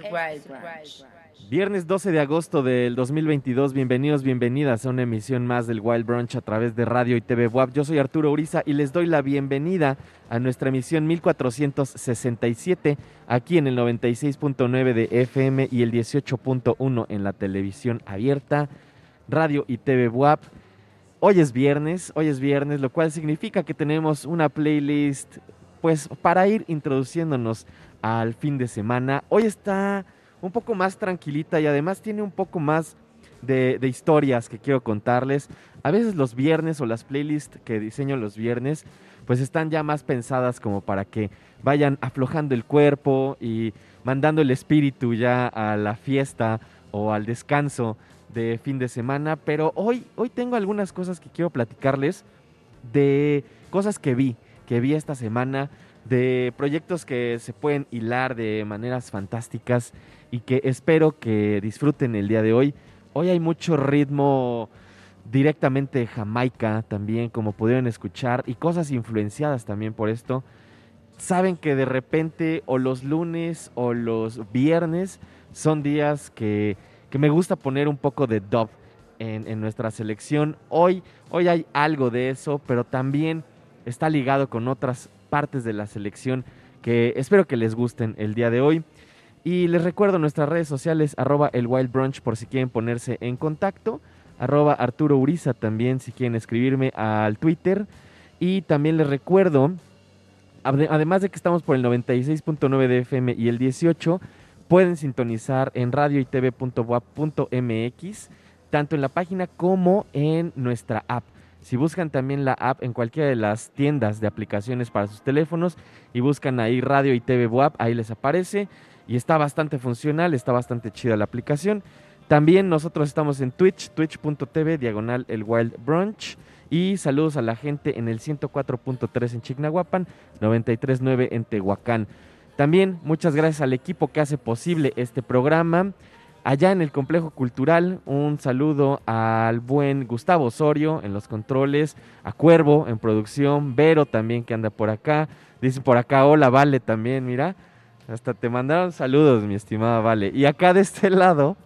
Branch. Viernes 12 de agosto del 2022, bienvenidos, bienvenidas a una emisión más del Wild Brunch a través de radio y TV WAP. Yo soy Arturo Uriza y les doy la bienvenida a nuestra emisión 1467 aquí en el 96.9 de FM y el 18.1 en la televisión abierta, radio y TV WAP. Hoy es viernes, hoy es viernes, lo cual significa que tenemos una playlist pues para ir introduciéndonos al fin de semana. Hoy está un poco más tranquilita y además tiene un poco más de, historias que quiero contarles. A veces los viernes o las playlists que diseño los viernes, pues están ya más pensadas como para que vayan aflojando el cuerpo y mandando el espíritu ya a la fiesta o al descanso de fin de semana. Pero hoy, hoy tengo algunas cosas que quiero platicarles de cosas que vi, que vi esta semana, de proyectos que se pueden hilar de maneras fantásticas y que espero que disfruten el día de hoy. Hoy hay mucho ritmo directamente Jamaica también, como pudieron escuchar, y cosas influenciadas también por esto. Saben que de repente o los lunes o los viernes son días que, me gusta poner un poco de dub en, en, nuestra selección. Hoy, hoy hay algo de eso, pero también está ligado con otras partes de la selección que espero que les gusten el día de hoy. Y les recuerdo nuestras redes sociales, arroba el Wild Brunch por si quieren ponerse en contacto, arroba Arturo Uriza también si quieren escribirme al Twitter. Y también les recuerdo, además de que estamos por el 96.9 de FM y el 18, pueden sintonizar en radio y tanto en la página como en nuestra app. Si buscan también la app en cualquiera de las tiendas de aplicaciones para sus teléfonos y buscan ahí Radio y TV WAP, ahí les aparece y está bastante funcional, está bastante chida la aplicación. También nosotros estamos en Twitch, twitch.tv, diagonal el Wild Brunch. Y saludos a la gente en el 104.3 en Chignahuapan, 93.9 en Tehuacán. También muchas gracias al equipo que hace posible este programa. Allá en el complejo cultural, un saludo al buen Gustavo Osorio en los controles, a Cuervo en producción, Vero también que anda por acá. Dice por acá, hola Vale también, mira. Hasta te mandaron saludos, mi estimada Vale. Y acá de este lado,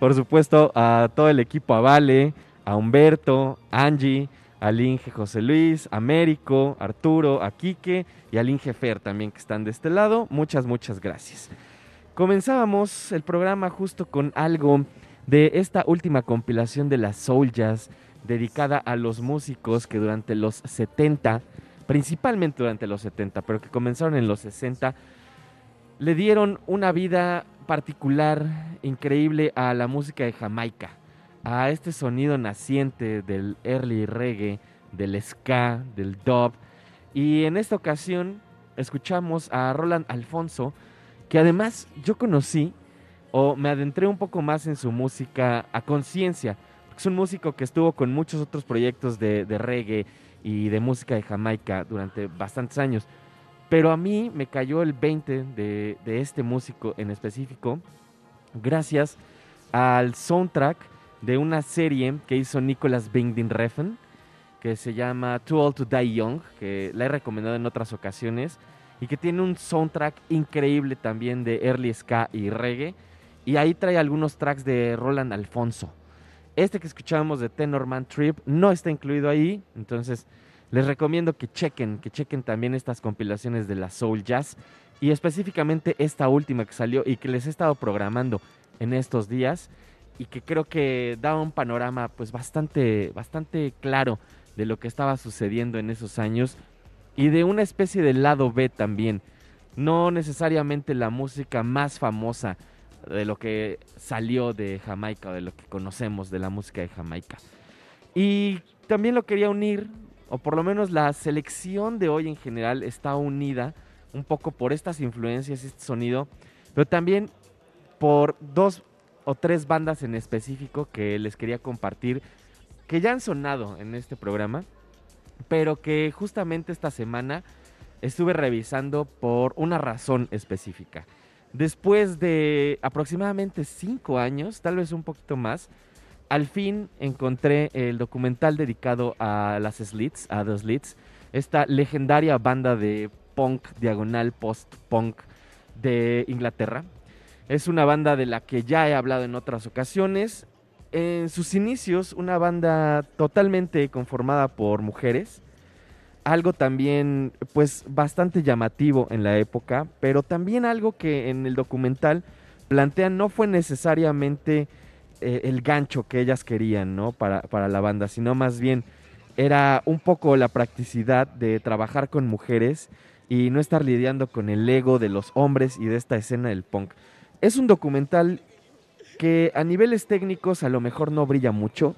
por supuesto, a todo el equipo, a Vale, a Humberto, Angie, al Inge José Luis, Américo, Arturo, a Quique y al Inge Fer también que están de este lado. Muchas, muchas gracias. Comenzábamos el programa justo con algo de esta última compilación de las Soul Jazz dedicada a los músicos que durante los 70, principalmente durante los 70, pero que comenzaron en los 60, le dieron una vida particular, increíble a la música de Jamaica, a este sonido naciente del early reggae, del ska, del dub. Y en esta ocasión escuchamos a Roland Alfonso, que además yo conocí o me adentré un poco más en su música a conciencia. Es un músico que estuvo con muchos otros proyectos de, reggae y de música de Jamaica durante bastantes años. Pero a mí me cayó el 20 de, este músico en específico gracias al soundtrack de una serie que hizo Nicholas Binding Refn que se llama Too Old to Die Young, que la he recomendado en otras ocasiones y que tiene un soundtrack increíble también de early ska y reggae. Y ahí trae algunos tracks de Roland Alfonso. Este que escuchábamos de Tenorman Trip no está incluido ahí, entonces les recomiendo que chequen, que chequen también estas compilaciones de la Soul Jazz y específicamente esta última que salió y que les he estado programando en estos días y que creo que da un panorama pues bastante bastante claro de lo que estaba sucediendo en esos años y de una especie de lado B también. No necesariamente la música más famosa de lo que salió de Jamaica o de lo que conocemos de la música de Jamaica. Y también lo quería unir, o por lo menos la selección de hoy en general está unida un poco por estas influencias, este sonido, pero también por dos o tres bandas en específico que les quería compartir, que ya han sonado en este programa pero que justamente esta semana estuve revisando por una razón específica. Después de aproximadamente cinco años, tal vez un poquito más, al fin encontré el documental dedicado a las Slits, a The Slits, esta legendaria banda de punk, diagonal post-punk de Inglaterra. Es una banda de la que ya he hablado en otras ocasiones en sus inicios una banda totalmente conformada por mujeres, algo también pues bastante llamativo en la época, pero también algo que en el documental plantean no fue necesariamente eh, el gancho que ellas querían, ¿no? Para, para la banda, sino más bien era un poco la practicidad de trabajar con mujeres y no estar lidiando con el ego de los hombres y de esta escena del punk. Es un documental que a niveles técnicos a lo mejor no brilla mucho.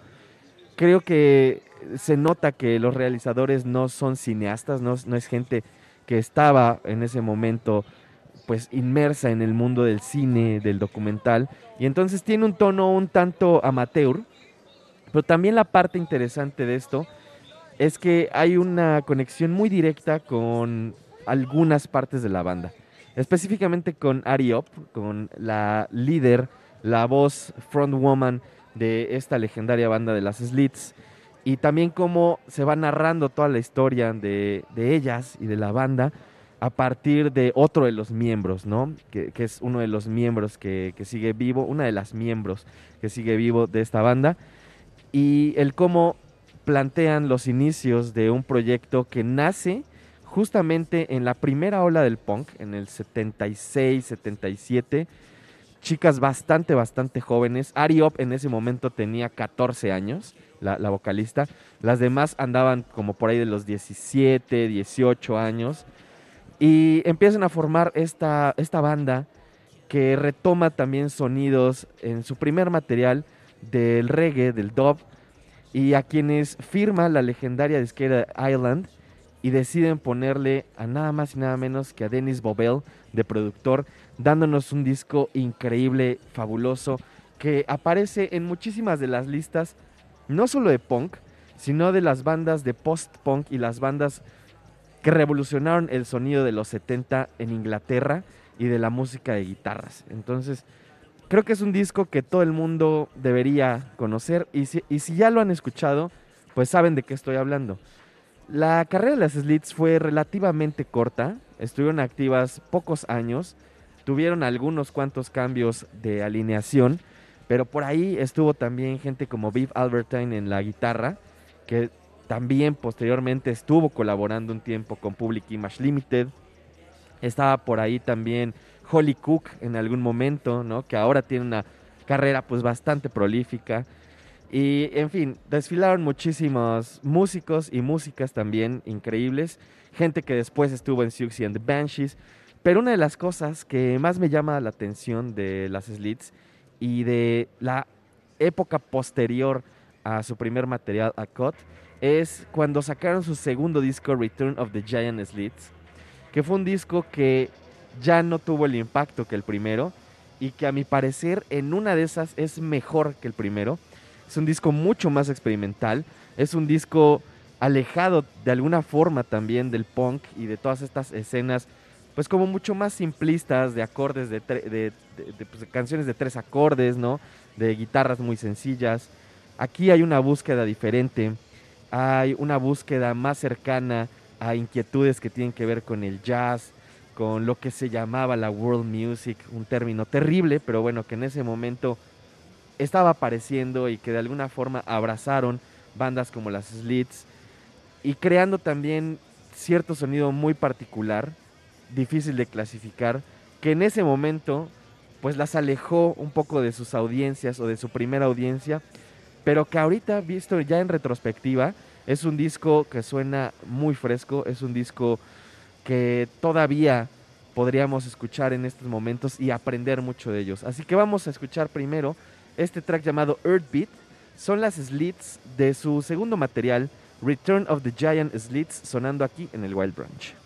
Creo que se nota que los realizadores no son cineastas, no, es gente que estaba en ese momento pues inmersa en el mundo del cine, del documental, y entonces tiene un tono un tanto amateur, pero también la parte interesante de esto es que hay una conexión muy directa con algunas partes de la banda. Específicamente con Ariop, con la líder, la voz frontwoman de esta legendaria banda de las Slits. Y también cómo se va narrando toda la historia de, ellas y de la banda a partir de otro de los miembros, ¿no? Que, es uno de los miembros que, que, sigue vivo, una de las miembros que sigue vivo de esta banda. Y el cómo plantean los inicios de un proyecto que nace justamente en la primera ola del punk, en el 76, 77. Chicas bastante, bastante jóvenes. Ariop en ese momento tenía 14 años, la, vocalista. Las demás andaban como por ahí de los 17, 18 años. Y empiezan a formar esta, esta banda que retoma también sonidos en su primer material del reggae, del dub, y a quienes firma la legendaria disquera Island y deciden ponerle a nada más y nada menos que a Dennis Bobel de productor, dándonos un disco increíble, fabuloso, que aparece en muchísimas de las listas, no solo de punk, sino de las bandas de post-punk y las bandas que revolucionaron el sonido de los 70 en Inglaterra y de la música de guitarras. Entonces, Creo que es un disco que todo el mundo debería conocer y si, ya lo han escuchado, pues saben de qué estoy hablando. La carrera de las Slits fue relativamente corta, estuvieron activas pocos años, tuvieron algunos cuantos cambios de alineación, pero por ahí estuvo también gente como Viv Albertine en la guitarra, que también posteriormente estuvo colaborando un tiempo con Public Image Limited. Estaba por ahí también Holly Cook en algún momento, ¿no? Que ahora tiene una carrera pues bastante prolífica. Y en fin, desfilaron muchísimos músicos y músicas también increíbles. Gente que después estuvo en Siouxsie and the Banshees. Pero una de las cosas que más me llama la atención de las Slits y de la época posterior a su primer material, a Cut, es cuando sacaron su segundo disco, Return of the Giant Slits, que fue un disco que ya no tuvo el impacto que el primero y que a mi parecer en una de esas es mejor que el primero. Es un disco mucho más experimental, es un disco alejado de alguna forma también del punk y de todas estas escenas, pues como mucho más simplistas de acordes, de, pues, canciones de tres acordes, ¿no? De guitarras muy sencillas. Aquí hay una búsqueda diferente, hay una búsqueda más cercana a inquietudes que tienen que ver con el jazz, con lo que se llamaba la world music, un término terrible, pero bueno, que en ese momento estaba apareciendo y que de alguna forma abrazaron bandas como las Slits y creando también cierto sonido muy particular, difícil de clasificar, que en ese momento pues las alejó un poco de sus audiencias o de su primera audiencia, pero que ahorita visto ya en retrospectiva es un disco que suena muy fresco, es un disco que todavía podríamos escuchar en estos momentos y aprender mucho de ellos. Así que vamos a escuchar primero este track llamado Earthbeat. Son las slits de su segundo material, Return of the Giant Slits, sonando aquí en el Wild Branch.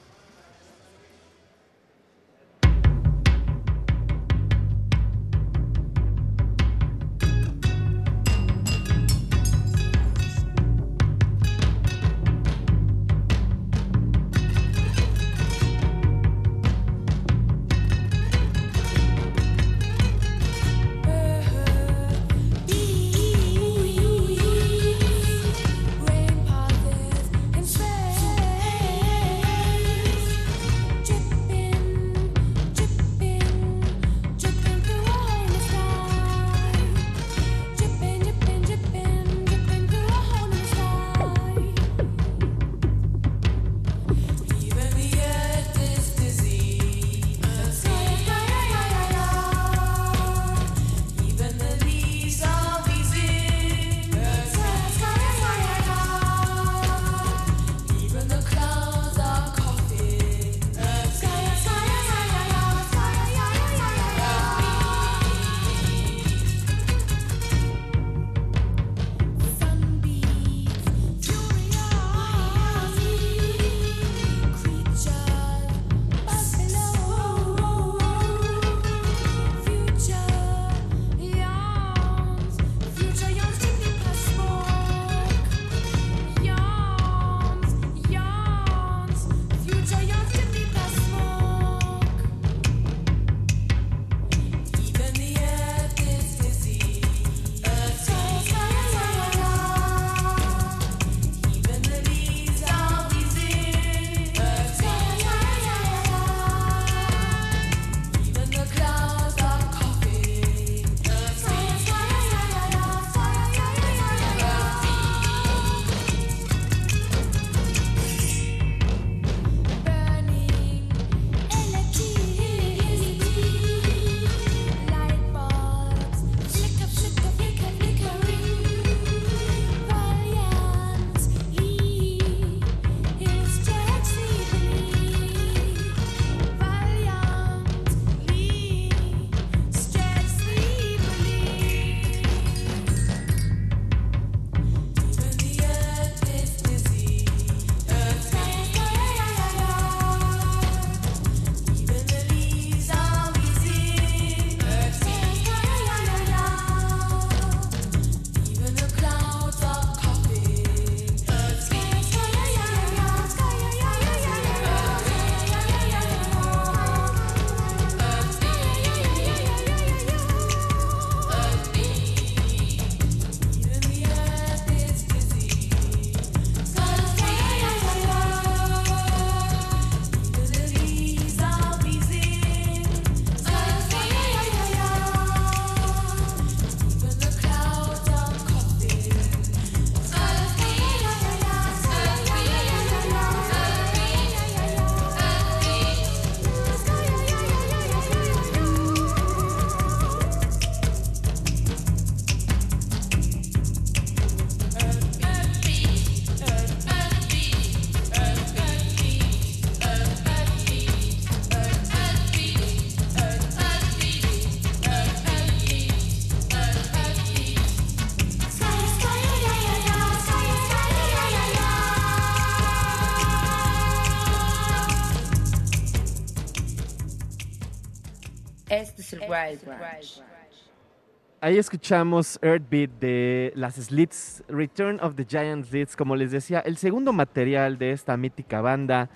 Ahí escuchamos Earthbeat de las Slits, Return of the Giant Slits, como les decía, el segundo material de esta mítica banda.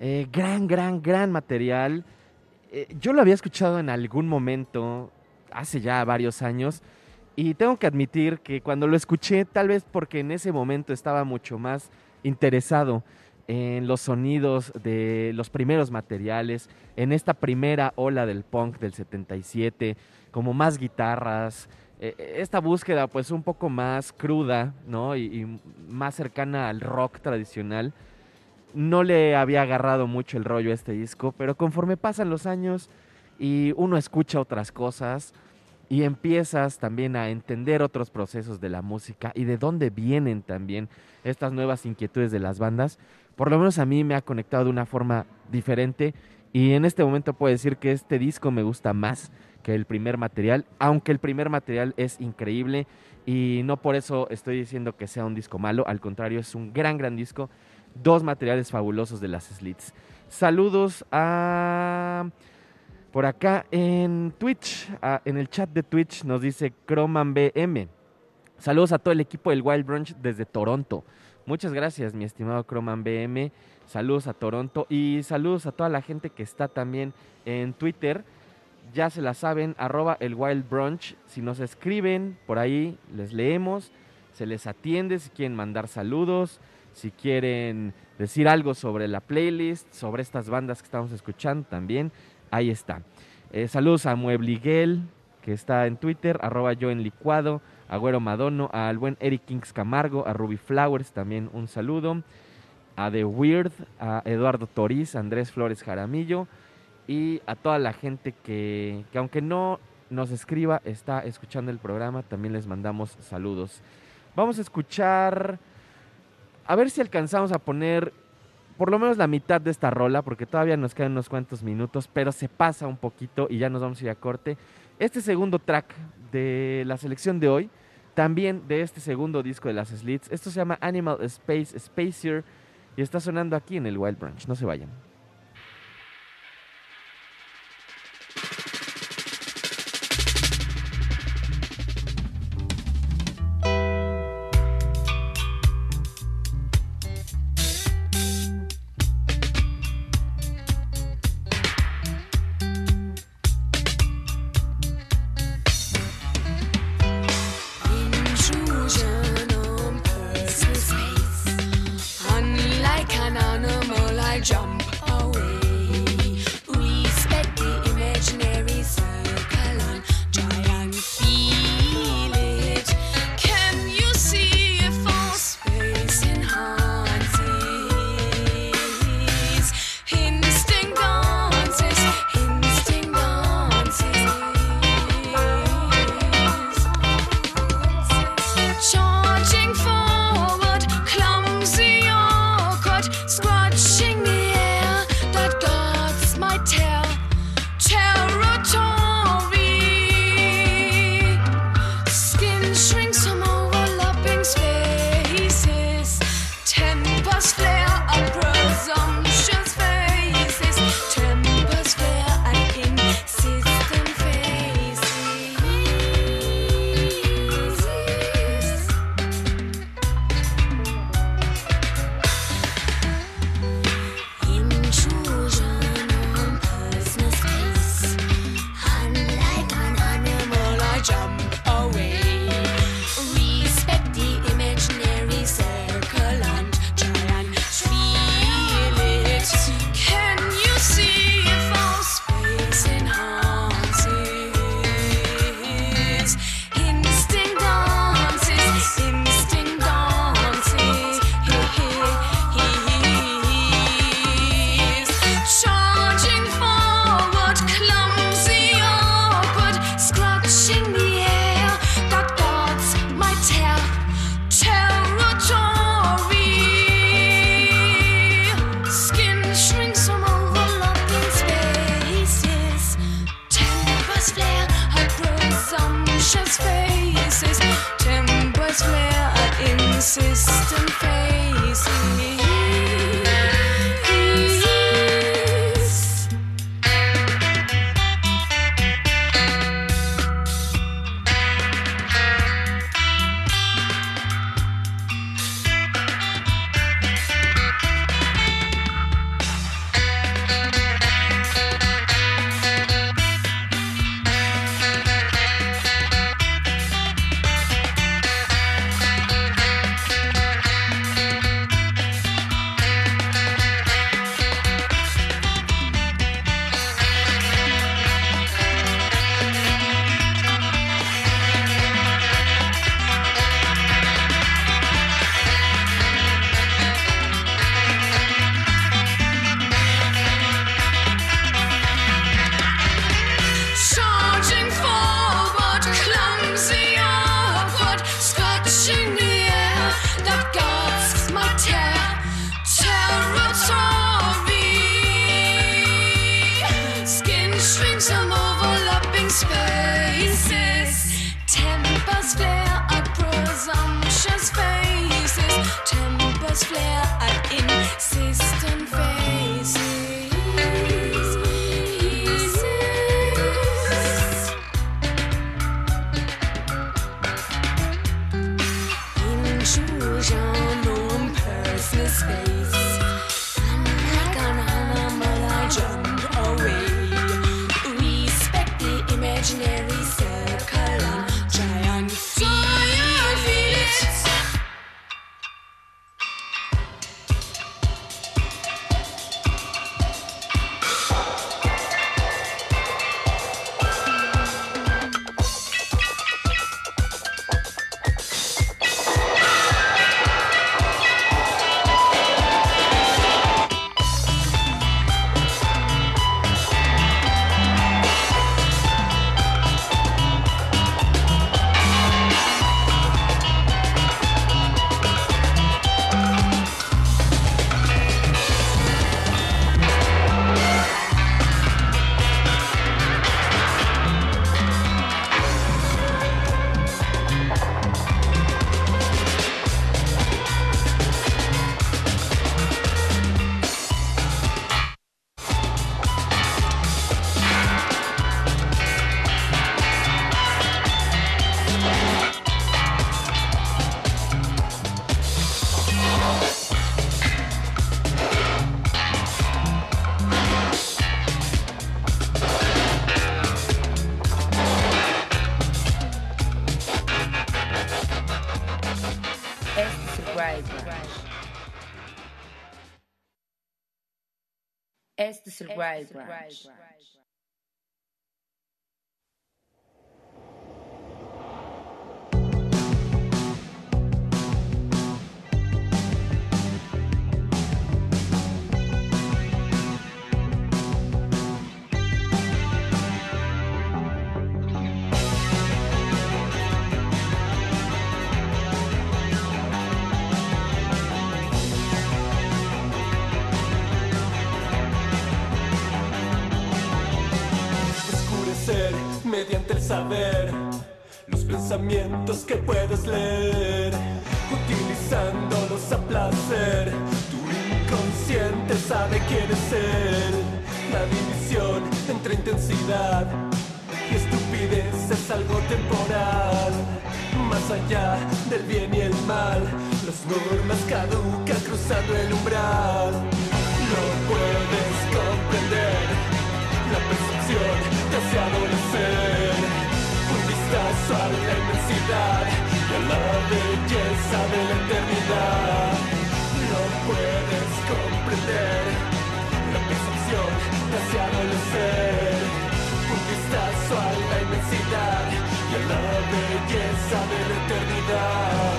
Eh, gran, gran, gran material. Eh, yo lo había escuchado en algún momento, hace ya varios años, y tengo que admitir que cuando lo escuché, tal vez porque en ese momento estaba mucho más interesado en los sonidos de los primeros materiales, en esta primera ola del punk del 77, como más guitarras, eh, eh, esta búsqueda pues un poco más cruda, ¿no? Y, más cercana al rock tradicional. No le había agarrado mucho el rollo a este disco, pero conforme pasan los años y uno escucha otras cosas y empiezas también a entender otros procesos de la música y de dónde vienen también estas nuevas inquietudes de las bandas, por lo menos a mí me ha conectado de una forma diferente y en este momento puedo decir que este disco me gusta más que el primer material, aunque el primer material es increíble y no por eso estoy diciendo que sea un disco malo, al contrario, es un gran, gran disco. Dos materiales fabulosos de las Slits. Saludos a... Por acá en Twitch, en el chat de Twitch nos dice Croman BM. Saludos a todo el equipo del Wild Brunch desde Toronto. Muchas gracias, mi estimado Croman BM. Saludos a Toronto y saludos a toda la gente que está también en Twitter ya se la saben, arroba el Wild Brunch. Si nos escriben por ahí, les leemos, se les atiende si quieren mandar saludos, si quieren decir algo sobre la playlist, sobre estas bandas que estamos escuchando también, ahí está. Eh, saludos a Muebliguel, que está en Twitter, arroba yo en licuado, Agüero Madono, al buen Eric Kings Camargo, a Ruby Flowers también un saludo, a The Weird, a Eduardo Toriz, Andrés Flores Jaramillo, y a toda la gente que, aunque no nos escriba, está escuchando el programa, también les mandamos saludos. Vamos a escuchar, a ver si alcanzamos a poner por lo menos la mitad de esta rola, porque todavía nos quedan unos cuantos minutos, pero se pasa un poquito y ya nos vamos a ir a corte. Este segundo track de la selección de hoy, también de este segundo disco de las Slits, esto se llama Animal Space Spacer y está sonando aquí en el Wild Branch, no se vayan. Wild Branch. Pensamientos que puedes leer, utilizándolos a placer. Tu inconsciente sabe quién es él. La división entre intensidad y estupidez es algo temporal. Más allá del bien y el mal, las normas caducan cruzando el umbral. No puedes comprender la percepción te hace adolescer a la inmensidad y a la belleza de la eternidad. No puedes comprender la percepción de hace adolescer. Un vistazo a la inmensidad y a la belleza de la eternidad.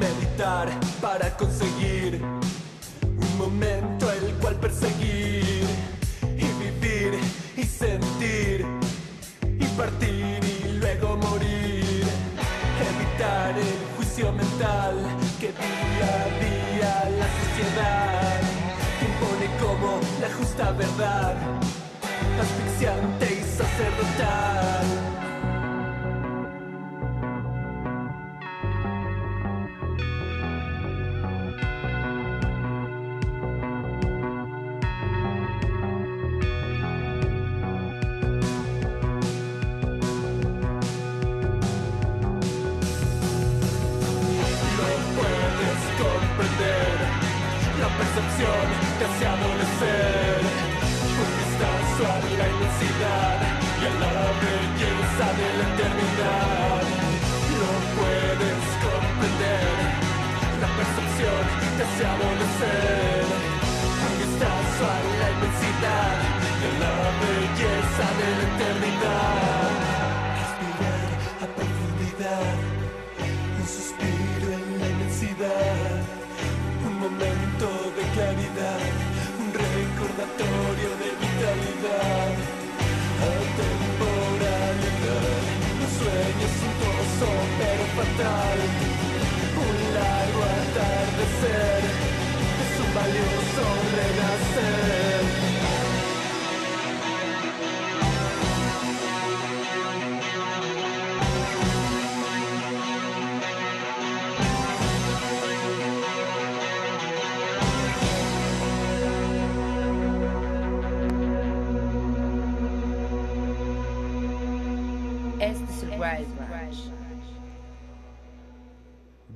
Meditar para conseguir momento el cual perseguir y vivir y sentir y partir y luego morir. Evitar el juicio mental que día a día la sociedad impone como la justa verdad, asfixiante y sacerdotal.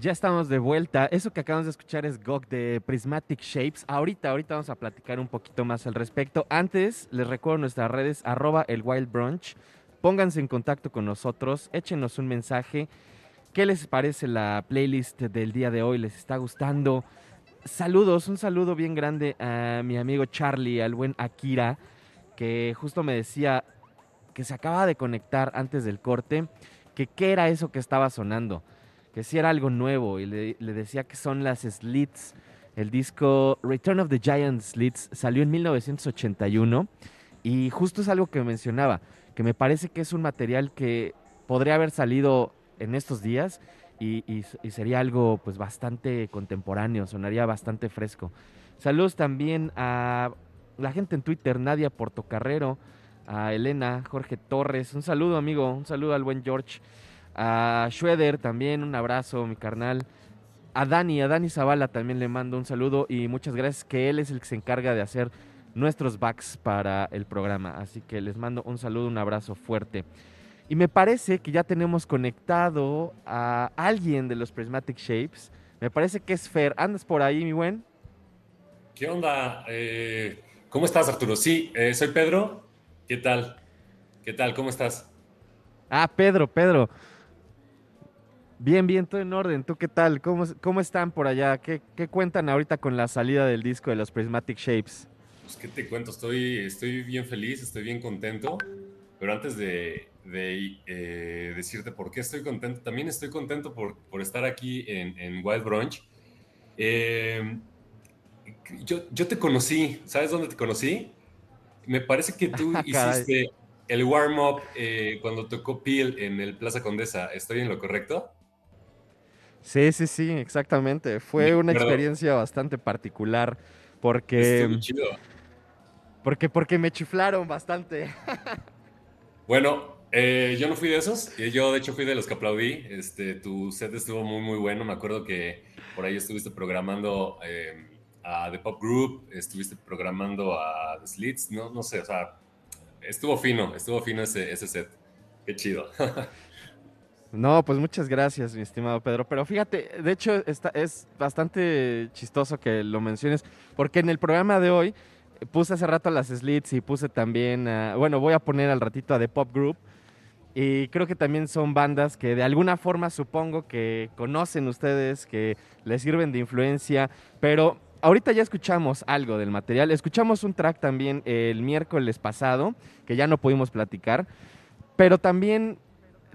Ya estamos de vuelta. Eso que acabamos de escuchar es GOG de Prismatic Shapes. Ahorita, ahorita vamos a platicar un poquito más al respecto. Antes, les recuerdo nuestras redes, arroba el Wild. Pónganse en contacto con nosotros, échenos un mensaje. ¿Qué les parece la playlist del día de hoy? ¿Les está gustando? Saludos, un saludo bien grande a mi amigo Charlie, al buen Akira, que justo me decía que se acaba de conectar antes del corte, que qué era eso que estaba sonando que sí era algo nuevo y le, decía que son las Slits. El disco Return of the Giant Slits salió en 1981 y justo es algo que mencionaba, que me parece que es un material que podría haber salido en estos días y, sería algo pues bastante contemporáneo, sonaría bastante fresco. Saludos también a la gente en Twitter, Nadia Portocarrero, a Elena, Jorge Torres, un saludo amigo, un saludo al buen George. A Schroeder también, un abrazo, mi carnal. A Dani, a Dani Zavala también le mando un saludo y muchas gracias, que él es el que se encarga de hacer nuestros backs para el programa. Así que les mando un saludo, un abrazo fuerte. Y me parece que ya tenemos conectado a alguien de los Prismatic Shapes. Me parece que es Fer. ¿Andas por ahí, mi buen? ¿Qué onda? Eh, ¿Cómo estás, Arturo? Sí, eh, soy Pedro. ¿Qué tal? ¿Qué tal? ¿Cómo estás? Ah, Pedro, Pedro. Bien, bien, todo en orden. ¿Tú qué tal? ¿Cómo, cómo están por allá? ¿Qué, cuentan ahorita con la salida del disco de los Prismatic Shapes? Pues, ¿qué te cuento? Estoy, estoy bien feliz, estoy bien contento. Pero antes de, eh, decirte por qué estoy contento, también estoy contento por, estar aquí en, Wild Brunch. Eh, yo, yo te conocí, ¿sabes dónde te conocí? Me parece que tú ah, hiciste el warm-up eh, cuando tocó Peel en el Plaza Condesa. ¿Estoy en lo correcto? Sí, sí, sí, exactamente. Fue una experiencia bastante particular porque... chido. Porque, porque me chiflaron bastante. bueno, eh, yo no fui de esos. Yo, de hecho, fui de los que aplaudí. Este, tu set estuvo muy, muy bueno. Me acuerdo que por ahí estuviste programando em, a The Pop Group, estuviste programando a The Slits. No, no sé, o sea, estuvo fino, estuvo fino ese, ese set. Qué chido. No, pues muchas gracias, mi estimado Pedro. Pero fíjate, de hecho está, es bastante chistoso que lo menciones, porque en el programa de hoy eh, puse hace rato a las Slits y puse también, bueno, voy a poner al ratito a The Pop Group. Y creo que también son bandas que de alguna forma supongo que conocen ustedes, que les sirven de influencia, pero ahorita ya escuchamos algo del material. Escuchamos un track también el miércoles pasado, que ya no pudimos platicar, pero también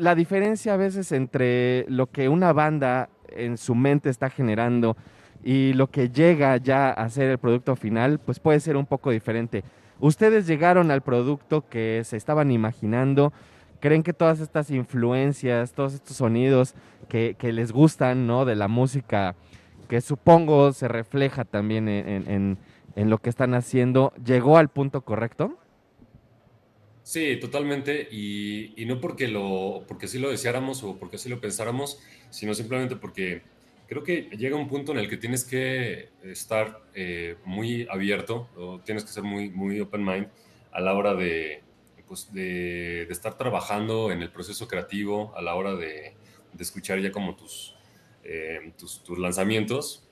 la diferencia a veces entre lo que una banda en su mente está generando y lo que llega ya a ser el producto final, pues puede ser un poco diferente. Ustedes llegaron al producto que se estaban imaginando, creen que todas estas influencias, todos estos sonidos que, les gustan, ¿no? De la música, que supongo se refleja también en, en lo que están haciendo, ¿llegó al punto correcto? Sí, totalmente. Y, no porque, lo, porque así lo deseáramos o porque así lo pensáramos, sino simplemente porque creo que llega un punto en el que tienes que estar eh, muy abierto o tienes que ser muy, muy open mind a la hora de, pues, de, estar trabajando en el proceso creativo, a la hora de, escuchar ya como tus, eh, tus, tus, lanzamientos.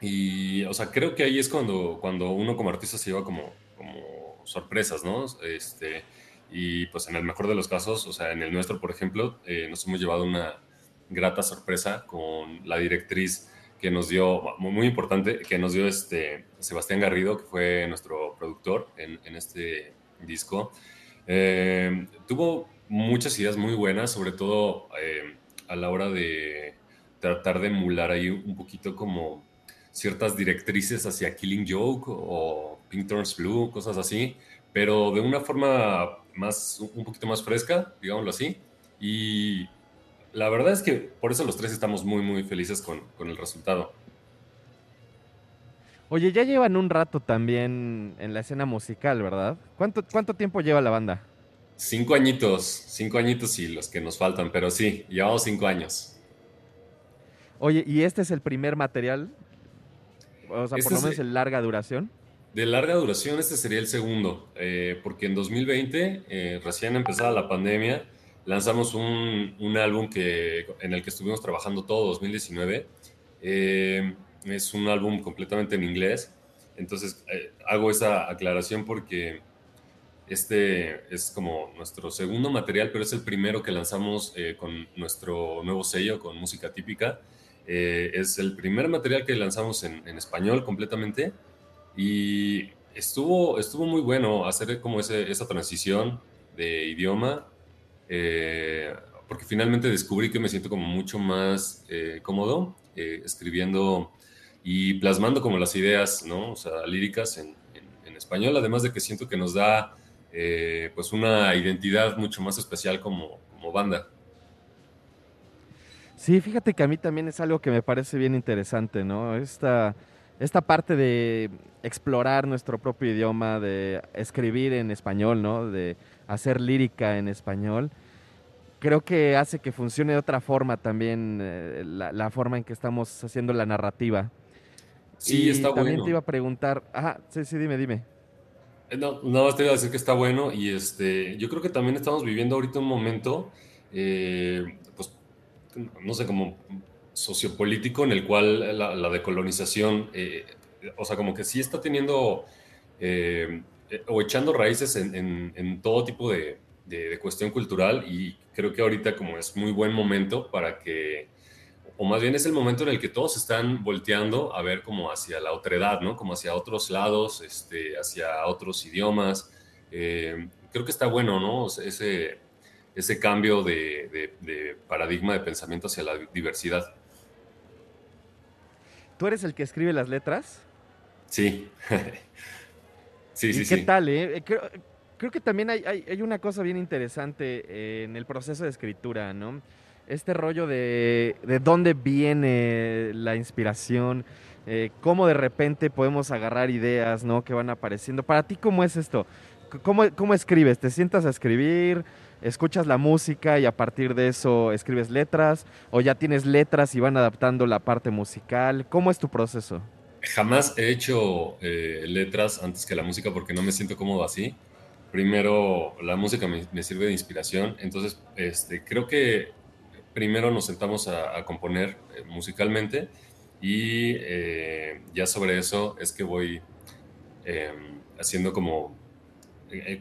Y, o sea, creo que ahí es cuando, cuando uno como artista se lleva como, como sorpresas, ¿no? Este, y pues en el mejor de los casos, o sea, en el nuestro, por ejemplo, eh, nos hemos llevado una grata sorpresa con la directriz que nos dio, muy, importante, que nos dio este Sebastián Garrido, que fue nuestro productor en, en este disco. Eh, tuvo muchas ideas muy buenas, sobre todo eh, a la hora de tratar de emular ahí un poquito como ciertas directrices hacia Killing Joke o Pink Turns Blue, cosas así, pero de una forma más, un poquito más fresca, digámoslo así. Y la verdad es que por eso los tres estamos muy, muy felices con, el resultado. Oye, ya llevan un rato también en la escena musical, ¿verdad? ¿Cuánto, cuánto tiempo lleva la banda? Cinco añitos, cinco añitos y los que nos faltan, pero sí, llevamos cinco años. Oye, ¿y este es el primer material? O sea, por lo menos el larga duración. De larga duración, este sería el segundo, eh, porque en 2020, eh, recién empezada la pandemia, lanzamos un, un, álbum que, en el que estuvimos trabajando todo 2019. Eh, es un álbum completamente en inglés. Entonces eh, hago esa aclaración porque este es como nuestro segundo material, pero es el primero que lanzamos eh, con nuestro nuevo sello, con música típica. es el primer material que lanzamos en, en, español completamente y estuvo, estuvo muy bueno hacer como ese, esa transición de idioma eh, porque finalmente descubrí que me siento como mucho más eh, cómodo eh, escribiendo y plasmando como las ideas, ¿no? O sea, líricas en, español, además de que siento que nos da pues una identidad mucho más especial como, como banda. Sí, fíjate que a mí también es algo que me parece bien interesante, ¿no? Esta, esta parte de explorar nuestro propio idioma, de escribir en español, ¿no? De hacer lírica en español creo que hace que funcione de otra forma también eh, la, forma en que estamos haciendo la narrativa. Sí, y está también te iba a preguntar, ajá, sí, sí, dime, dime. Eh, no, no, te iba a decir que está bueno y este, yo creo que también estamos viviendo ahorita un momento, eh, pues, no sé, como sociopolítico en el cual la, decolonización, o sea, como que sí está teniendo o echando raíces en todo tipo de, de, cuestión cultural y creo que ahorita como es muy buen momento para que, o más bien es el momento en el que todos están volteando a ver como hacia la otredad, ¿no? Como hacia otros lados, este, hacia otros idiomas. Eh, creo que está bueno, ¿no? ese, ese cambio de, paradigma de pensamiento hacia la diversidad. ¿Tú eres el que escribe las letras? Sí. sí, sí, ¿Qué tal, eh? Creo, creo que también hay, hay, una cosa bien interesante eh, en el proceso de escritura, ¿no? Este rollo de, de dónde viene la inspiración, eh, cómo de repente podemos agarrar ideas, ¿no? Que van apareciendo. Para ti, ¿cómo es esto? ¿Cómo, ¿Cómo escribes? ¿Te sientas a escribir? ¿Escuchas la música y a partir de eso escribes letras? ¿O ya tienes letras y van adaptando la parte musical? ¿Cómo es tu proceso? Jamás he hecho eh, letras antes que la música porque no me siento cómodo así primero la música me, sirve de inspiración, entonces este, creo que primero nos sentamos a, componer eh, musicalmente y eh, ya sobre eso es que voy em, haciendo como,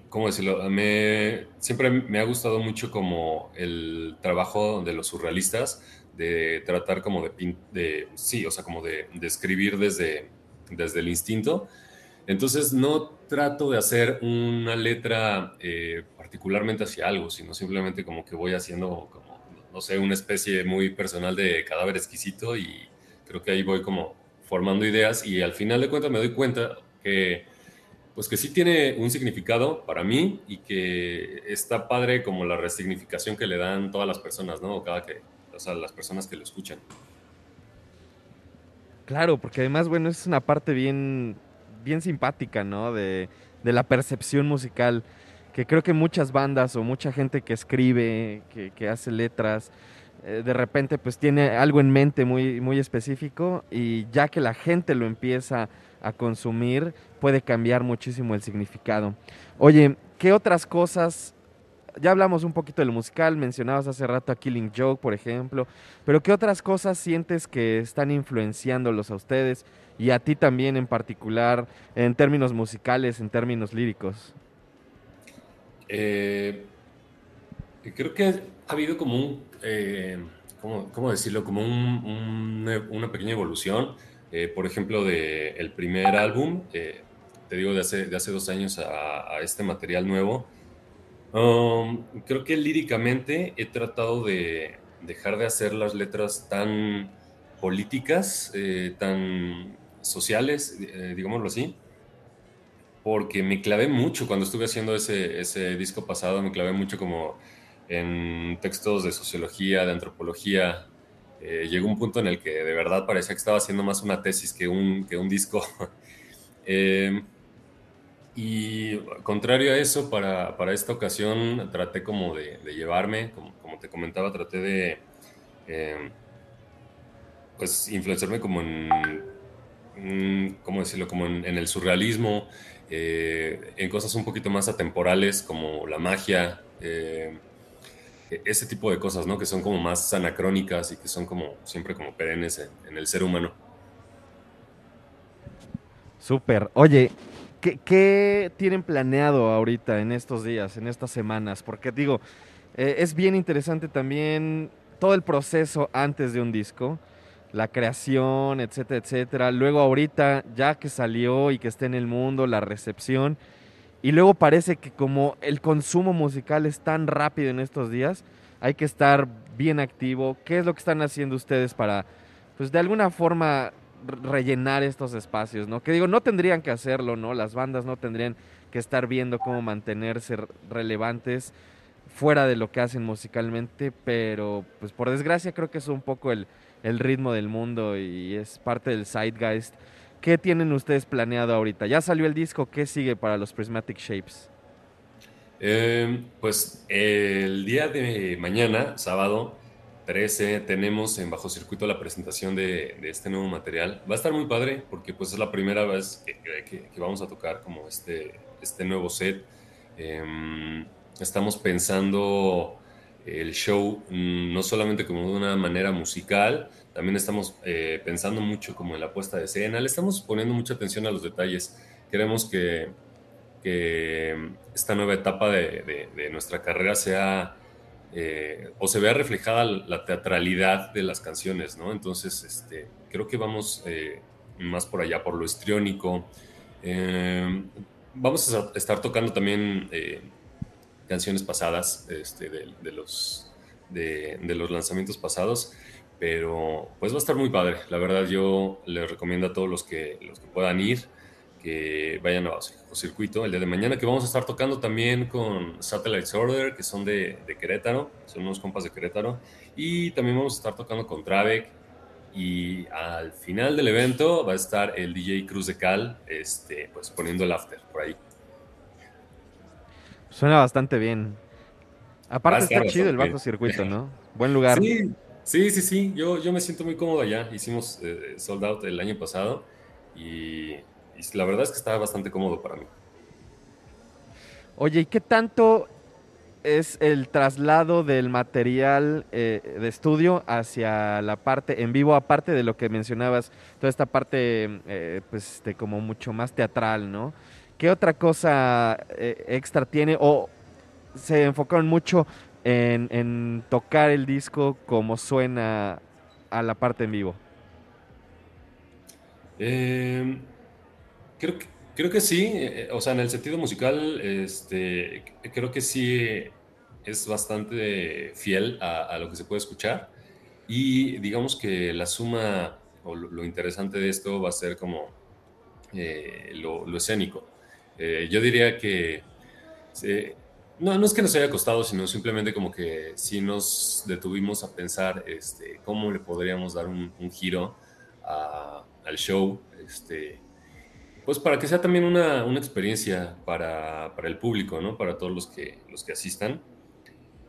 ¿cómo decirlo? Me, siempre me ha gustado mucho como el trabajo de los surrealistas, de tratar como de, de sí, o sea, como de, de escribir desde, desde el instinto entonces no trato de hacer una letra eh, particularmente hacia algo, sino simplemente como que voy haciendo como, no sé, una especie muy personal de cadáver exquisito y creo que ahí voy como formando ideas y al final de cuentas me doy cuenta que pues que sí tiene un significado para mí y que está padre como la resignificación que le dan todas las personas, ¿no? Cada que, o sea, las personas que lo escuchan. Claro, porque además, bueno, es una parte bien bien simpática, ¿no? De, la percepción musical, que creo que muchas bandas o mucha gente que escribe, que, hace letras, eh, de repente pues tiene algo en mente muy, muy específico y ya que la gente lo empieza a consumir, puede cambiar muchísimo el significado. Oye, ¿qué otras cosas ya hablamos un poquito del musical, mencionabas hace rato a Killing Joke, por ejemplo, pero ¿qué otras cosas sientes que están influenciándolos a ustedes y a ti también en particular en términos musicales, en términos líricos? Eh, creo que ha habido como un, eh, ¿cómo, decirlo? Como una pequeña evolución. Eh, por ejemplo, del el primer álbum, te digo, de hace, de hace dos años a este material nuevo, Um, creo que líricamente he tratado de dejar de hacer las letras tan políticas, eh, tan sociales, eh, digámoslo así, porque me clavé mucho cuando estuve haciendo ese, ese disco pasado, me clavé mucho como en textos de sociología, de antropología. Eh, llegó un punto en el que de verdad parecía que estaba haciendo más una tesis que un, que un disco. Y contrario a eso, para, para esta ocasión traté como de, llevarme, como, como, te comentaba, traté de eh, pues influenciarme como en, ¿cómo decirlo? Como en, el surrealismo, eh, en cosas un poquito más atemporales como la magia. Eh, ese tipo de cosas, ¿no? Que son como más anacrónicas y que son como siempre como perennes en, el ser humano. Súper. Oye, ¿qué, tienen planeado ahorita en estos días, en estas semanas? Porque digo, eh, es bien interesante también todo el proceso antes de un disco, la creación, etcétera, etcétera. Luego ahorita, ya que salió y que esté en el mundo, la recepción. Y luego parece que como el consumo musical es tan rápido en estos días, hay que estar bien activo. ¿Qué es lo que están haciendo ustedes para, pues de alguna forma, rellenar estos espacios, ¿no? Que digo, no tendrían que hacerlo, ¿no? Las bandas no tendrían que estar viendo cómo mantenerse relevantes fuera de lo que hacen musicalmente, pero pues por desgracia creo que es un poco el, el ritmo del mundo y es parte del zeitgeist. ¿Qué tienen ustedes planeado ahorita? Ya salió el disco, ¿qué sigue para los Prismatic Shapes? Em, pues el día de mañana, sábado 13, tenemos en Bajo Circuito la presentación de, este nuevo material. Va a estar muy padre porque pues es la primera vez que, vamos a tocar como este, este nuevo set. Em, estamos pensando el show mm, no solamente como de una manera musical, también estamos eh, pensando mucho como en la puesta de escena, le estamos poniendo mucha atención a los detalles. Queremos que, que esta nueva etapa de, de, nuestra carrera sea eh, o se vea reflejada la teatralidad de las canciones, ¿no? Entonces, este, creo que vamos eh, más por allá, por lo histriónico. vamos a estar tocando también canciones pasadas este, de, los, de, los lanzamientos pasados, pero pues va a estar muy padre. La verdad yo les recomiendo a todos los que, los que puedan ir que vayan a circuito el día de mañana, que vamos a estar tocando también con Satellite Order, que son de, Querétaro, son unos compas de Querétaro, y también vamos a estar tocando con Travek, y al final del evento va a estar el DJ Cruz de Cal, este, pues poniendo el after por ahí. Suena bastante bien. Aparte está chido el bajo circuito, ¿no? Buen lugar. Sí, sí, sí, sí. Yo, yo me siento muy cómodo allá. Hicimos eh, sold out el año pasado y, la verdad es que estaba bastante cómodo para mí. Oye, ¿y qué tanto es el traslado del material eh, de estudio hacia la parte en vivo, aparte de lo que mencionabas, toda esta parte, eh, pues, este, como mucho más teatral, ¿no? ¿Qué otra cosa eh, extra tiene? ¿O se enfocaron mucho en, tocar el disco como suena a la parte en vivo? Em, creo, que, creo que sí, eh, o sea, en el sentido musical, este, creo que sí es bastante fiel a, lo que se puede escuchar. Y digamos que la suma o lo, interesante de esto va a ser como eh, lo, escénico. Eh, yo diría que no, no es que nos haya costado, sino simplemente como que sí nos detuvimos a pensar este, cómo le podríamos dar un, giro al show, este, pues para que sea también una, experiencia para, el público, ¿no? Para todos los que, los que asistan.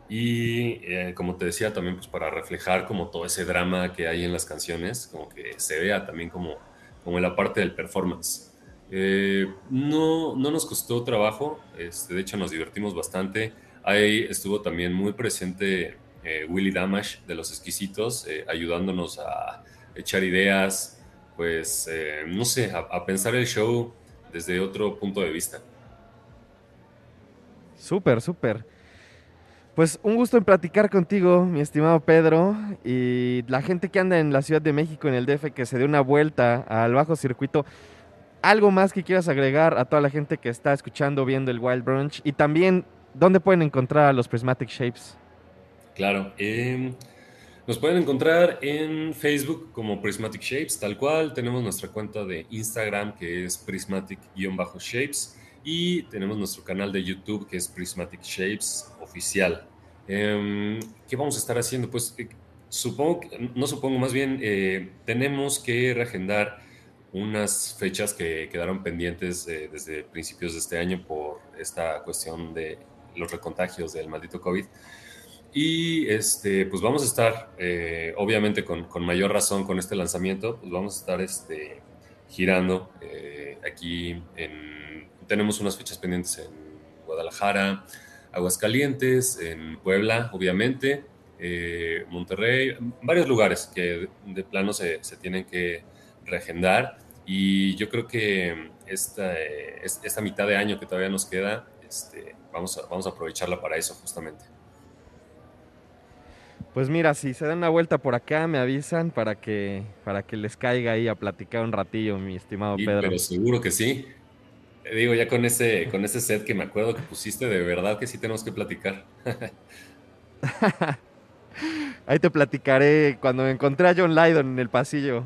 Y eh, como te decía, también pues para reflejar como todo ese drama que hay en las canciones, como que se vea también como, como la parte del performance. Eh, no, no nos costó trabajo, este, de hecho nos divertimos bastante. Ahí estuvo también muy presente eh, Willy Damash de Los Exquisitos, eh, ayudándonos a echar ideas, pues, no sé, a, pensar el show desde otro punto de vista. Súper, súper. Pues un gusto en platicar contigo, mi estimado Pedro, y la gente que anda en la Ciudad de México, en el DF, que se dé una vuelta al bajo circuito. ¿Algo más que quieras agregar a toda la gente que está escuchando, viendo el Wild Brunch? Y también, ¿dónde pueden encontrar a los Prismatic Shapes? Claro, em, nos pueden encontrar en Facebook como Prismatic Shapes, tal cual. Tenemos nuestra cuenta de Instagram que es Prismatic-Shapes y tenemos nuestro canal de YouTube que es Prismatic Shapes Oficial. Em, ¿Qué vamos a estar haciendo? Pues eh, supongo, no supongo, más bien eh, tenemos que reagendar unas fechas que quedaron pendientes eh, desde principios de este año por esta cuestión de los recontagios del maldito COVID. Y este, pues vamos a estar, eh, obviamente con, con, mayor razón con este lanzamiento, pues vamos a estar este, girando eh, aquí en, tenemos unas fechas pendientes en Guadalajara, Aguascalientes, en Puebla, obviamente, eh, Monterrey, varios lugares que de plano se, se tienen que reagendar. Y yo creo que esta, esta mitad de año que todavía nos queda, este, vamos, a, vamos a aprovecharla para eso justamente. Pues mira, si se dan una vuelta por acá, me avisan para que, para que les caiga ahí a platicar un ratillo, mi estimado Pedro. Pero seguro que sí. Digo, ya con ese, con ese set que me acuerdo que pusiste, de verdad que sí tenemos que platicar. Ahí te platicaré cuando me encontré a John Lydon en el pasillo.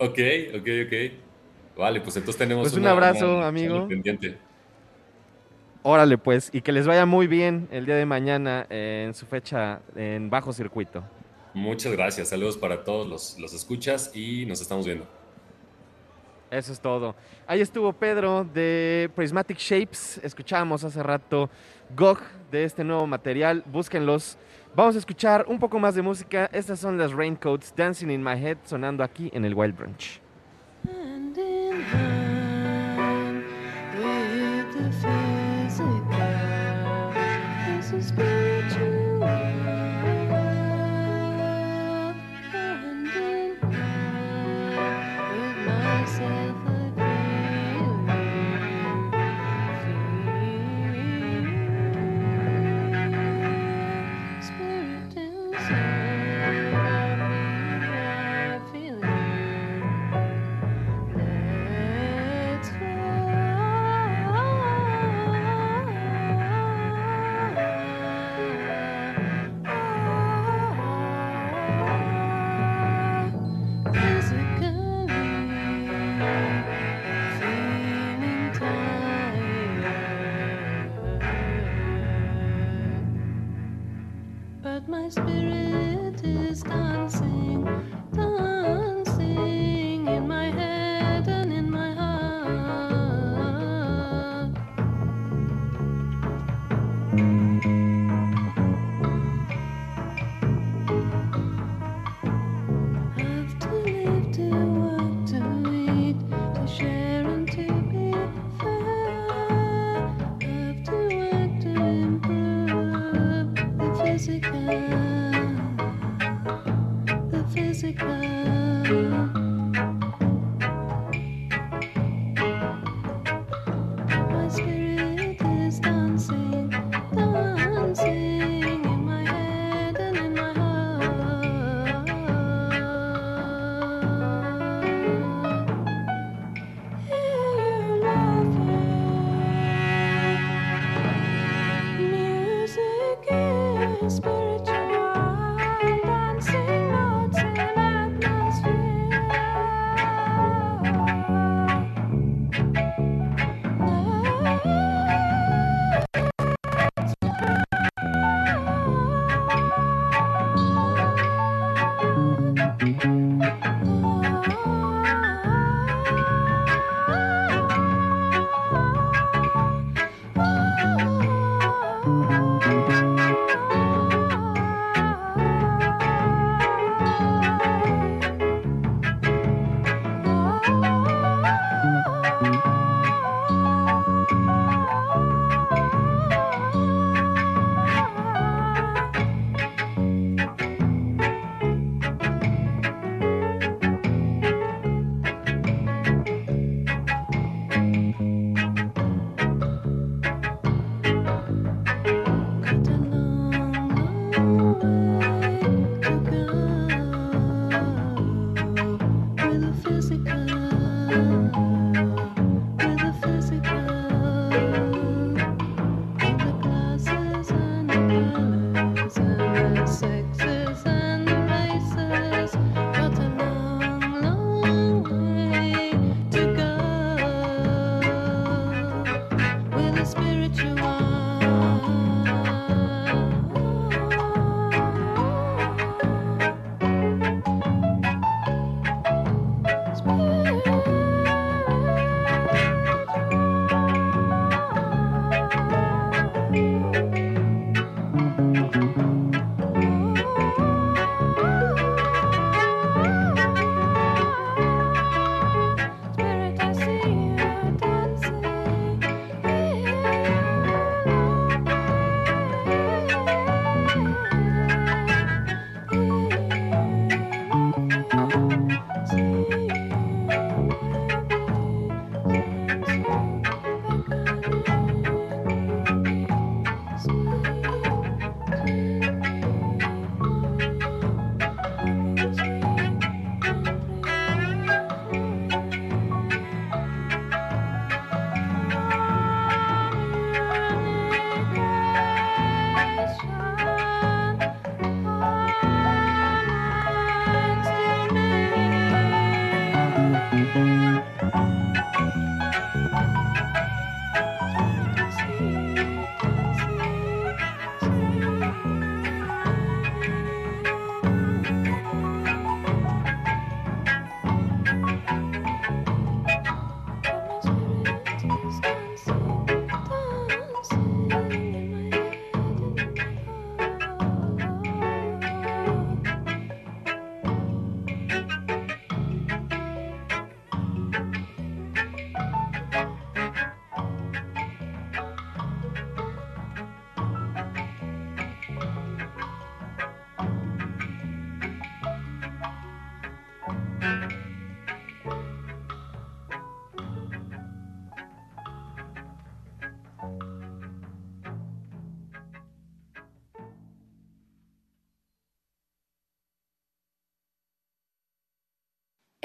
Ok, ok, ok. Vale, pues entonces tenemos pues un abrazo, amigo. Pendiente. Órale, pues, y que les vaya muy bien el día de mañana en su fecha en bajo circuito. Muchas gracias, saludos para todos los, los escuchas y nos estamos viendo. Eso es todo. Ahí estuvo Pedro de Prismatic Shapes. Escuchábamos hace rato GOG de este nuevo material. Búsquenlos. Vamos a escuchar un poco más de música. Estas son las Raincoats Dancing in My Head sonando aquí en el Wild Branch.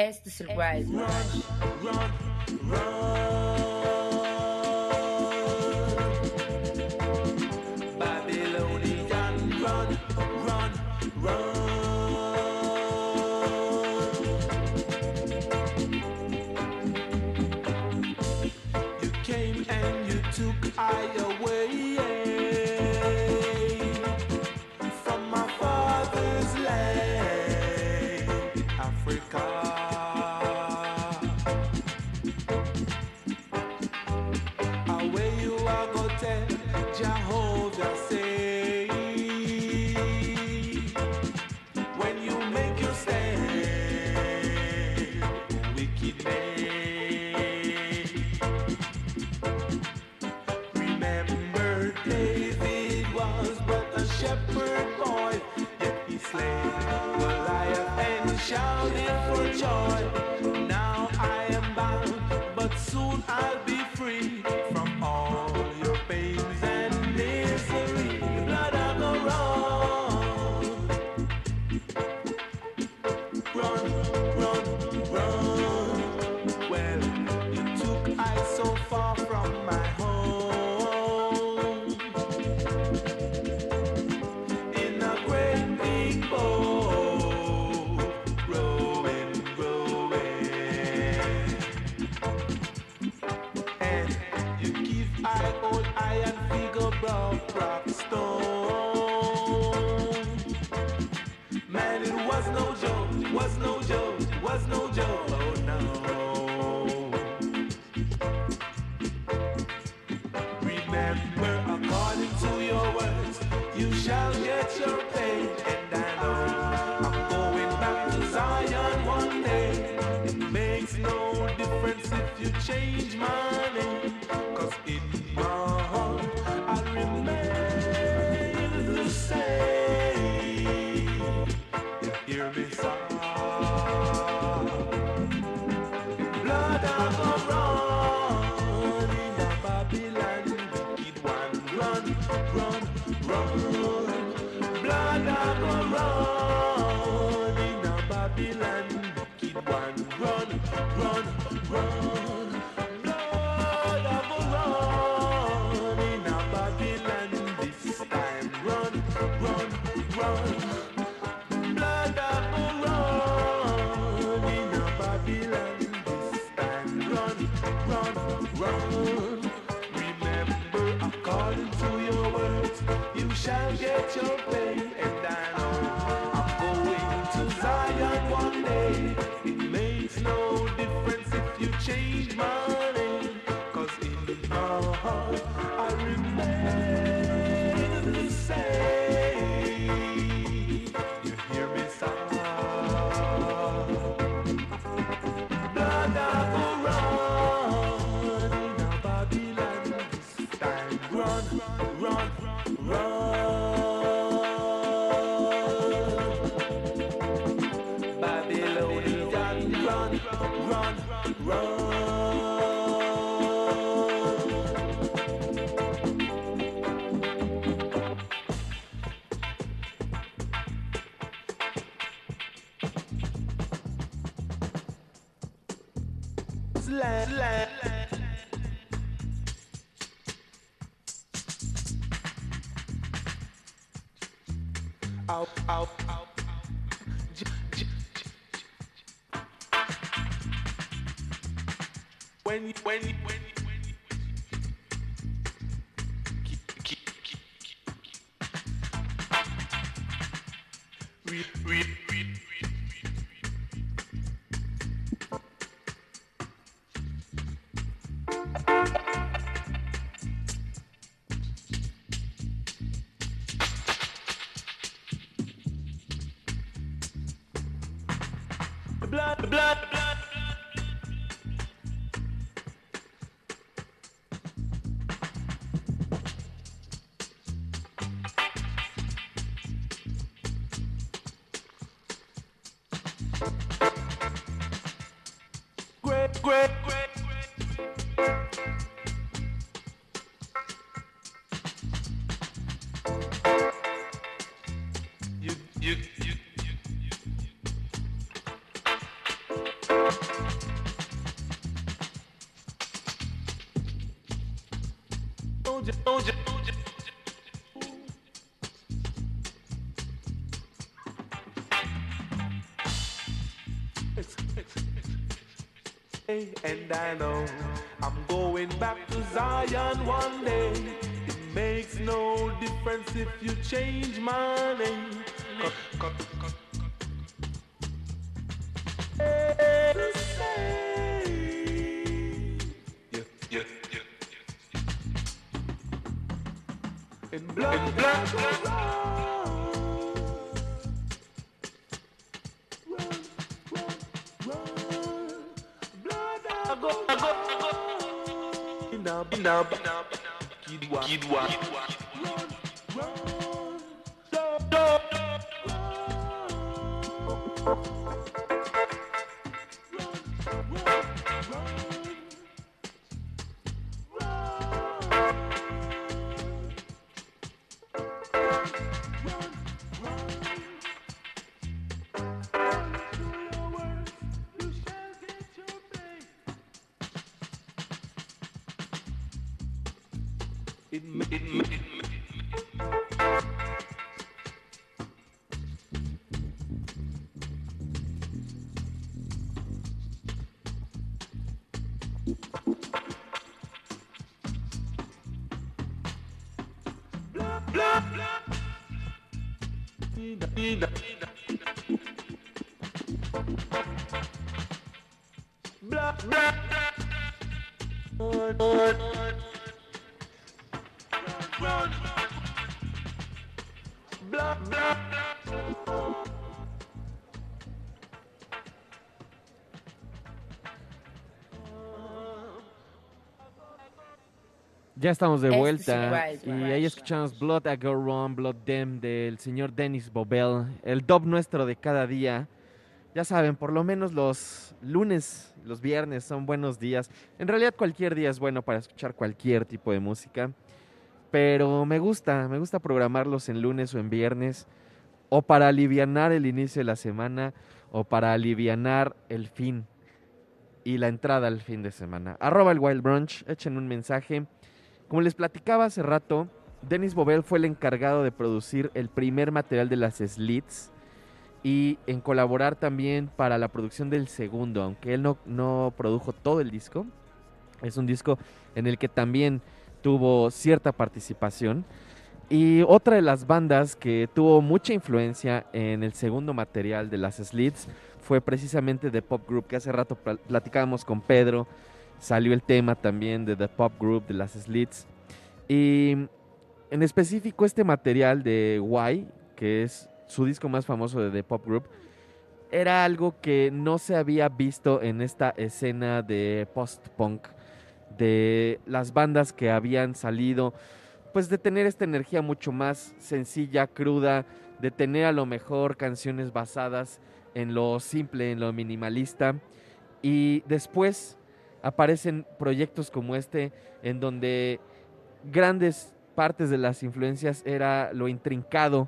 Es el run. Remember, according to your words, you shall get your pay. And I know I'm going back to Zion one day. It makes no difference if you change my name. Cut, cut, blah, blah. Ya estamos de es vuelta y ahí escuchamos Blood I Go Wrong, Blood Dem del señor Dennis Bobel, el dub nuestro de cada día. Ya saben, por lo menos los lunes, los viernes son buenos días. En realidad cualquier día es bueno para escuchar cualquier tipo de música, pero me gusta, me gusta programarlos en lunes o en viernes o para alivianar el inicio de la semana o para alivianar el fin y la entrada al fin de semana. Arroba el Wild Brunch, echen un mensaje. Como les platicaba hace rato, Dennis Bobel fue el encargado de producir el primer material de las Slits y en colaborar también para la producción del segundo, aunque él no, no produjo todo el disco. Es un disco en el que también tuvo cierta participación. Y otra de las bandas que tuvo mucha influencia en el segundo material de las Slits fue precisamente The Pop Group, que hace rato pl- platicábamos con Pedro. Salió el tema también de The Pop Group, de las Slits. Y en específico este material de Y, que es su disco más famoso de The Pop Group, era algo que no se había visto en esta escena de post-punk, de las bandas que habían salido, pues de tener esta energía mucho más sencilla, cruda, de tener a lo mejor canciones basadas en lo simple, en lo minimalista. Y después aparecen proyectos como este en donde grandes partes de las influencias era lo intrincado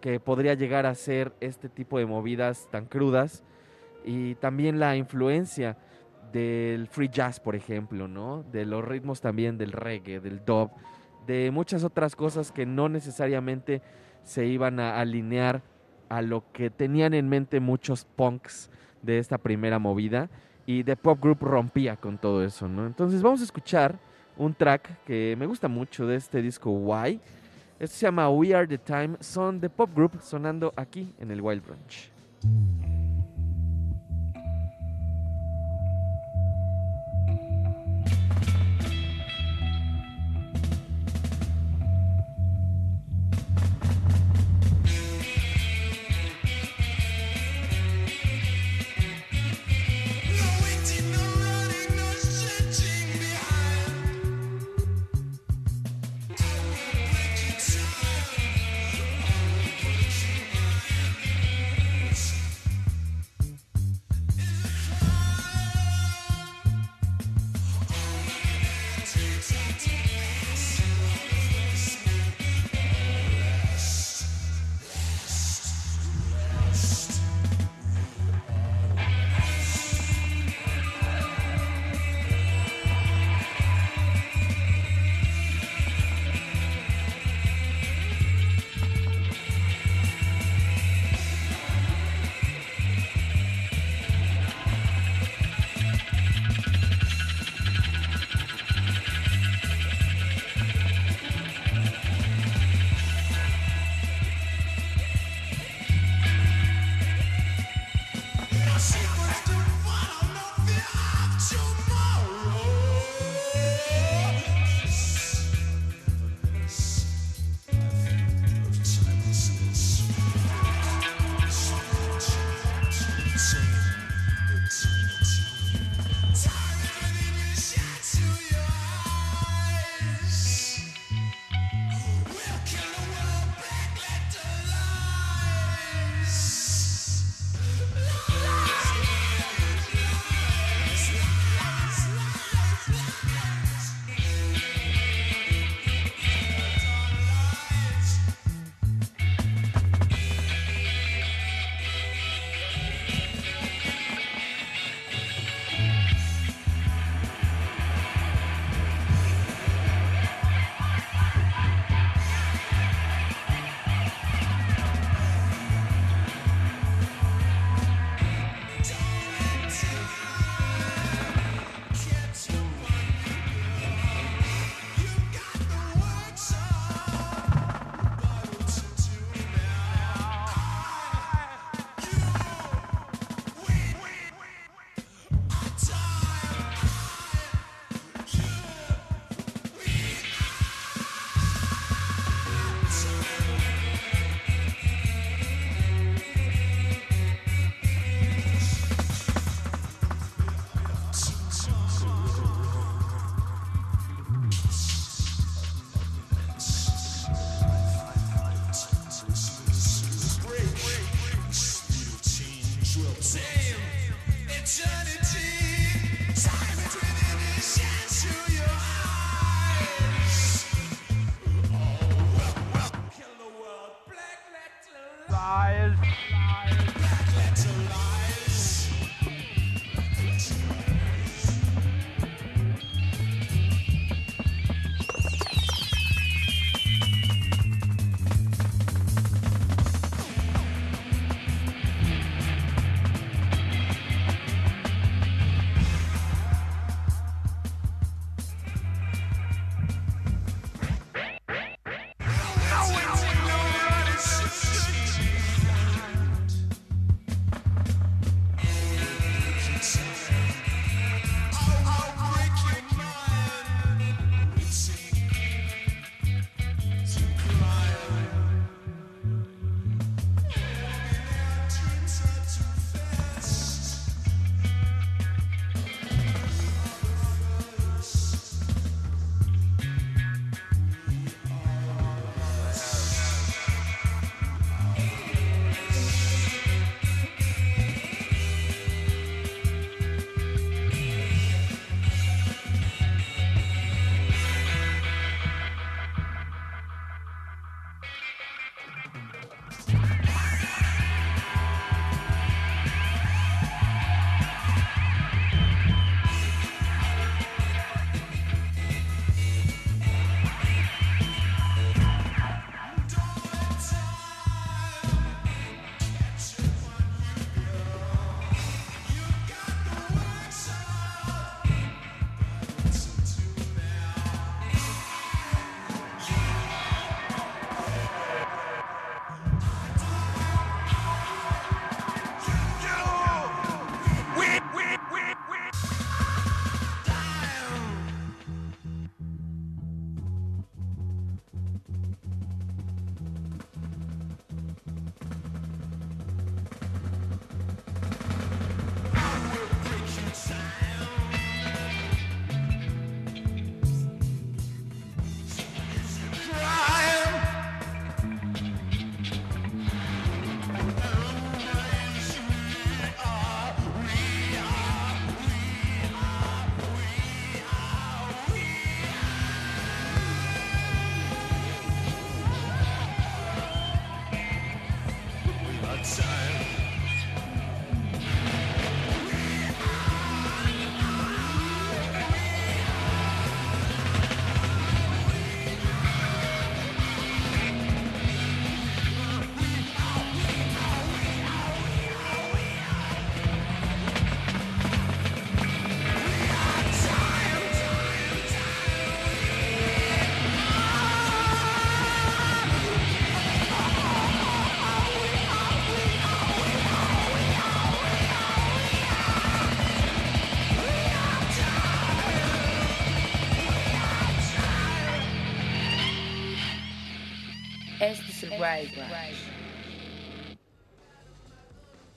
que podría llegar a ser este tipo de movidas tan crudas y también la influencia del free jazz, por ejemplo, ¿no? De los ritmos también del reggae, del dub, de muchas otras cosas que no necesariamente se iban a alinear a lo que tenían en mente muchos punks de esta primera movida y The Pop Group rompía con todo eso, ¿no? Entonces vamos a escuchar un track que me gusta mucho de este disco Why. Esto se llama We Are the Time. Son The Pop Group sonando aquí en el Wild Brunch.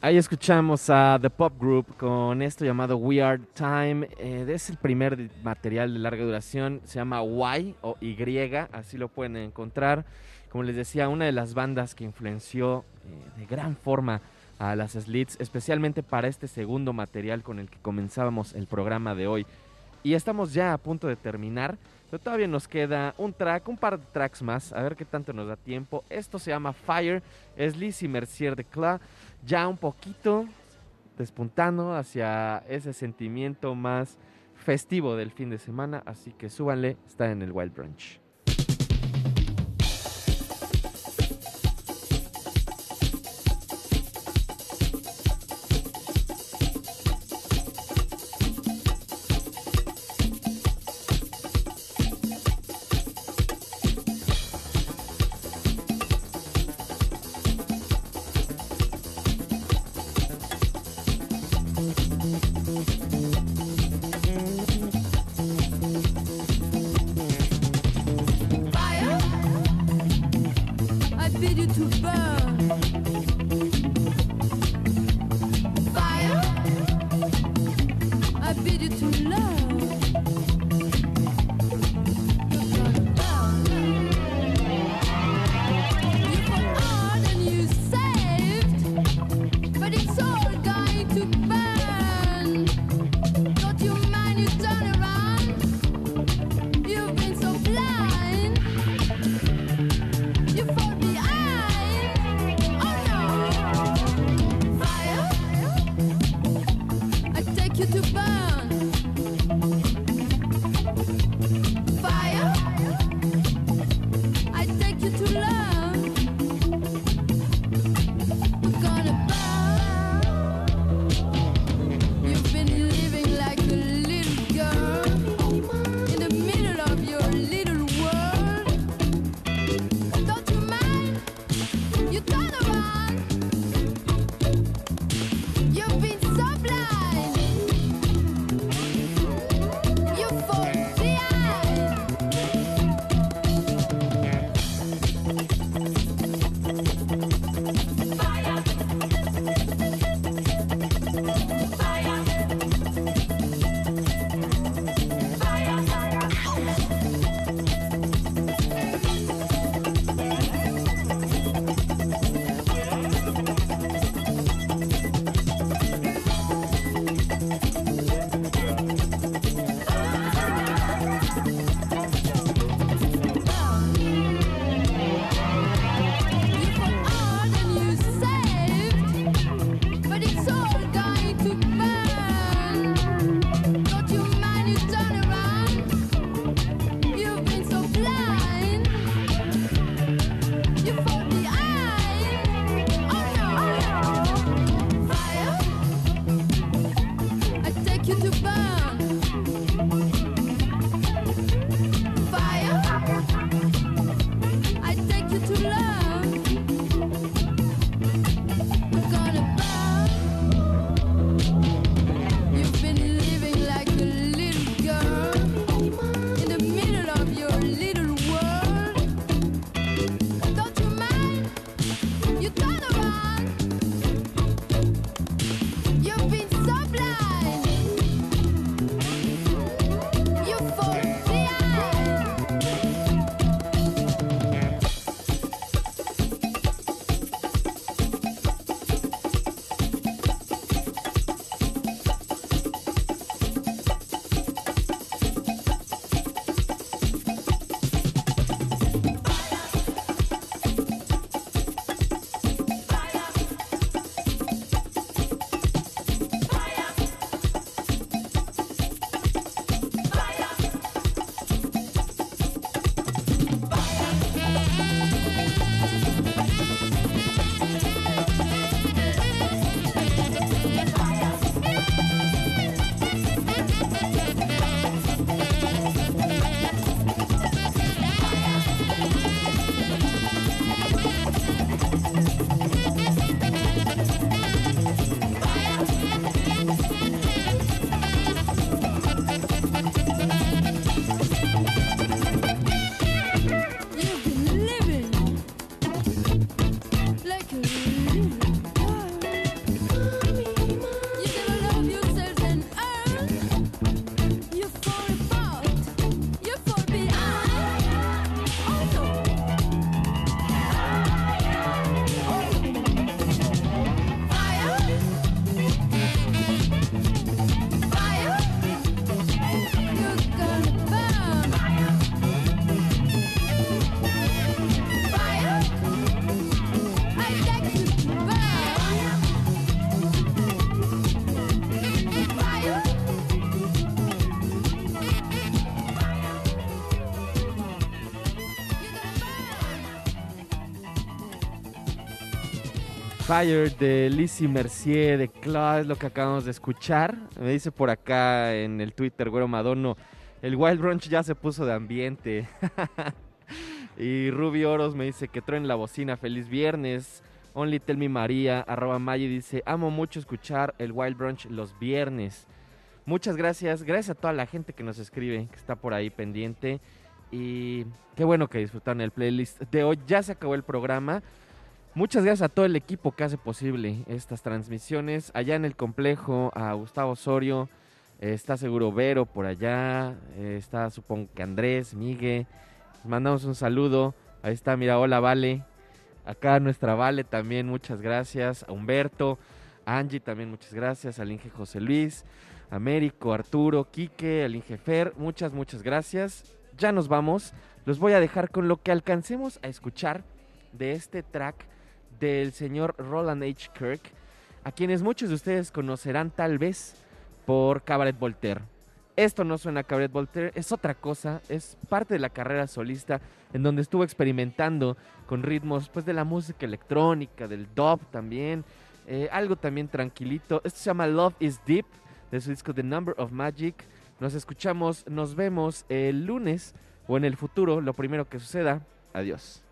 Ahí escuchamos a The Pop Group con esto llamado We Are Time. Eh, es el primer material de larga duración. Se llama Y o Y, así lo pueden encontrar. Como les decía, una de las bandas que influenció eh, de gran forma a las Slits, especialmente para este segundo material con el que comenzábamos el programa de hoy. Y estamos ya a punto de terminar, pero todavía nos queda un track, un par de tracks más, a ver qué tanto nos da tiempo. Esto se llama Fire, es Lizzie Mercier de Cla, ya un poquito despuntando hacia ese sentimiento más festivo del fin de semana, así que súbanle, está en el Wild Brunch. Fire de Lizzie Mercier de Claw es lo que acabamos de escuchar. Me dice por acá en el Twitter, güero Madono, el Wild Brunch ya se puso de ambiente. y Ruby Oros me dice que traen la bocina, feliz viernes. Only Tell Me María, arroba Maggi dice, amo mucho escuchar el Wild Brunch los viernes. Muchas gracias, gracias a toda la gente que nos escribe, que está por ahí pendiente. Y qué bueno que disfrutaron el playlist de hoy. Ya se acabó el programa. Muchas gracias a todo el equipo que hace posible estas transmisiones. Allá en el complejo, a Gustavo Osorio, eh, está seguro Vero por allá, eh, está supongo que Andrés, Migue. Les mandamos un saludo. Ahí está, mira, hola Vale. Acá nuestra Vale también, muchas gracias. A Humberto, Angie también, muchas gracias. Al Inge José Luis, Américo, Arturo, Quique, al Inge Fer, muchas, muchas gracias. Ya nos vamos. Los voy a dejar con lo que alcancemos a escuchar de este track del señor Roland H. Kirk, a quienes muchos de ustedes conocerán tal vez por Cabaret Voltaire. Esto no suena Cabaret Voltaire, es otra cosa, es parte de la carrera solista en donde estuvo experimentando con ritmos pues de la música electrónica, del dub también, eh, algo también tranquilito. Esto se llama Love is Deep, de su disco The Number of Magic. Nos escuchamos, nos vemos el lunes o en el futuro, lo primero que suceda. Adiós.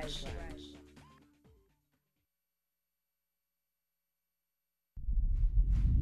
Este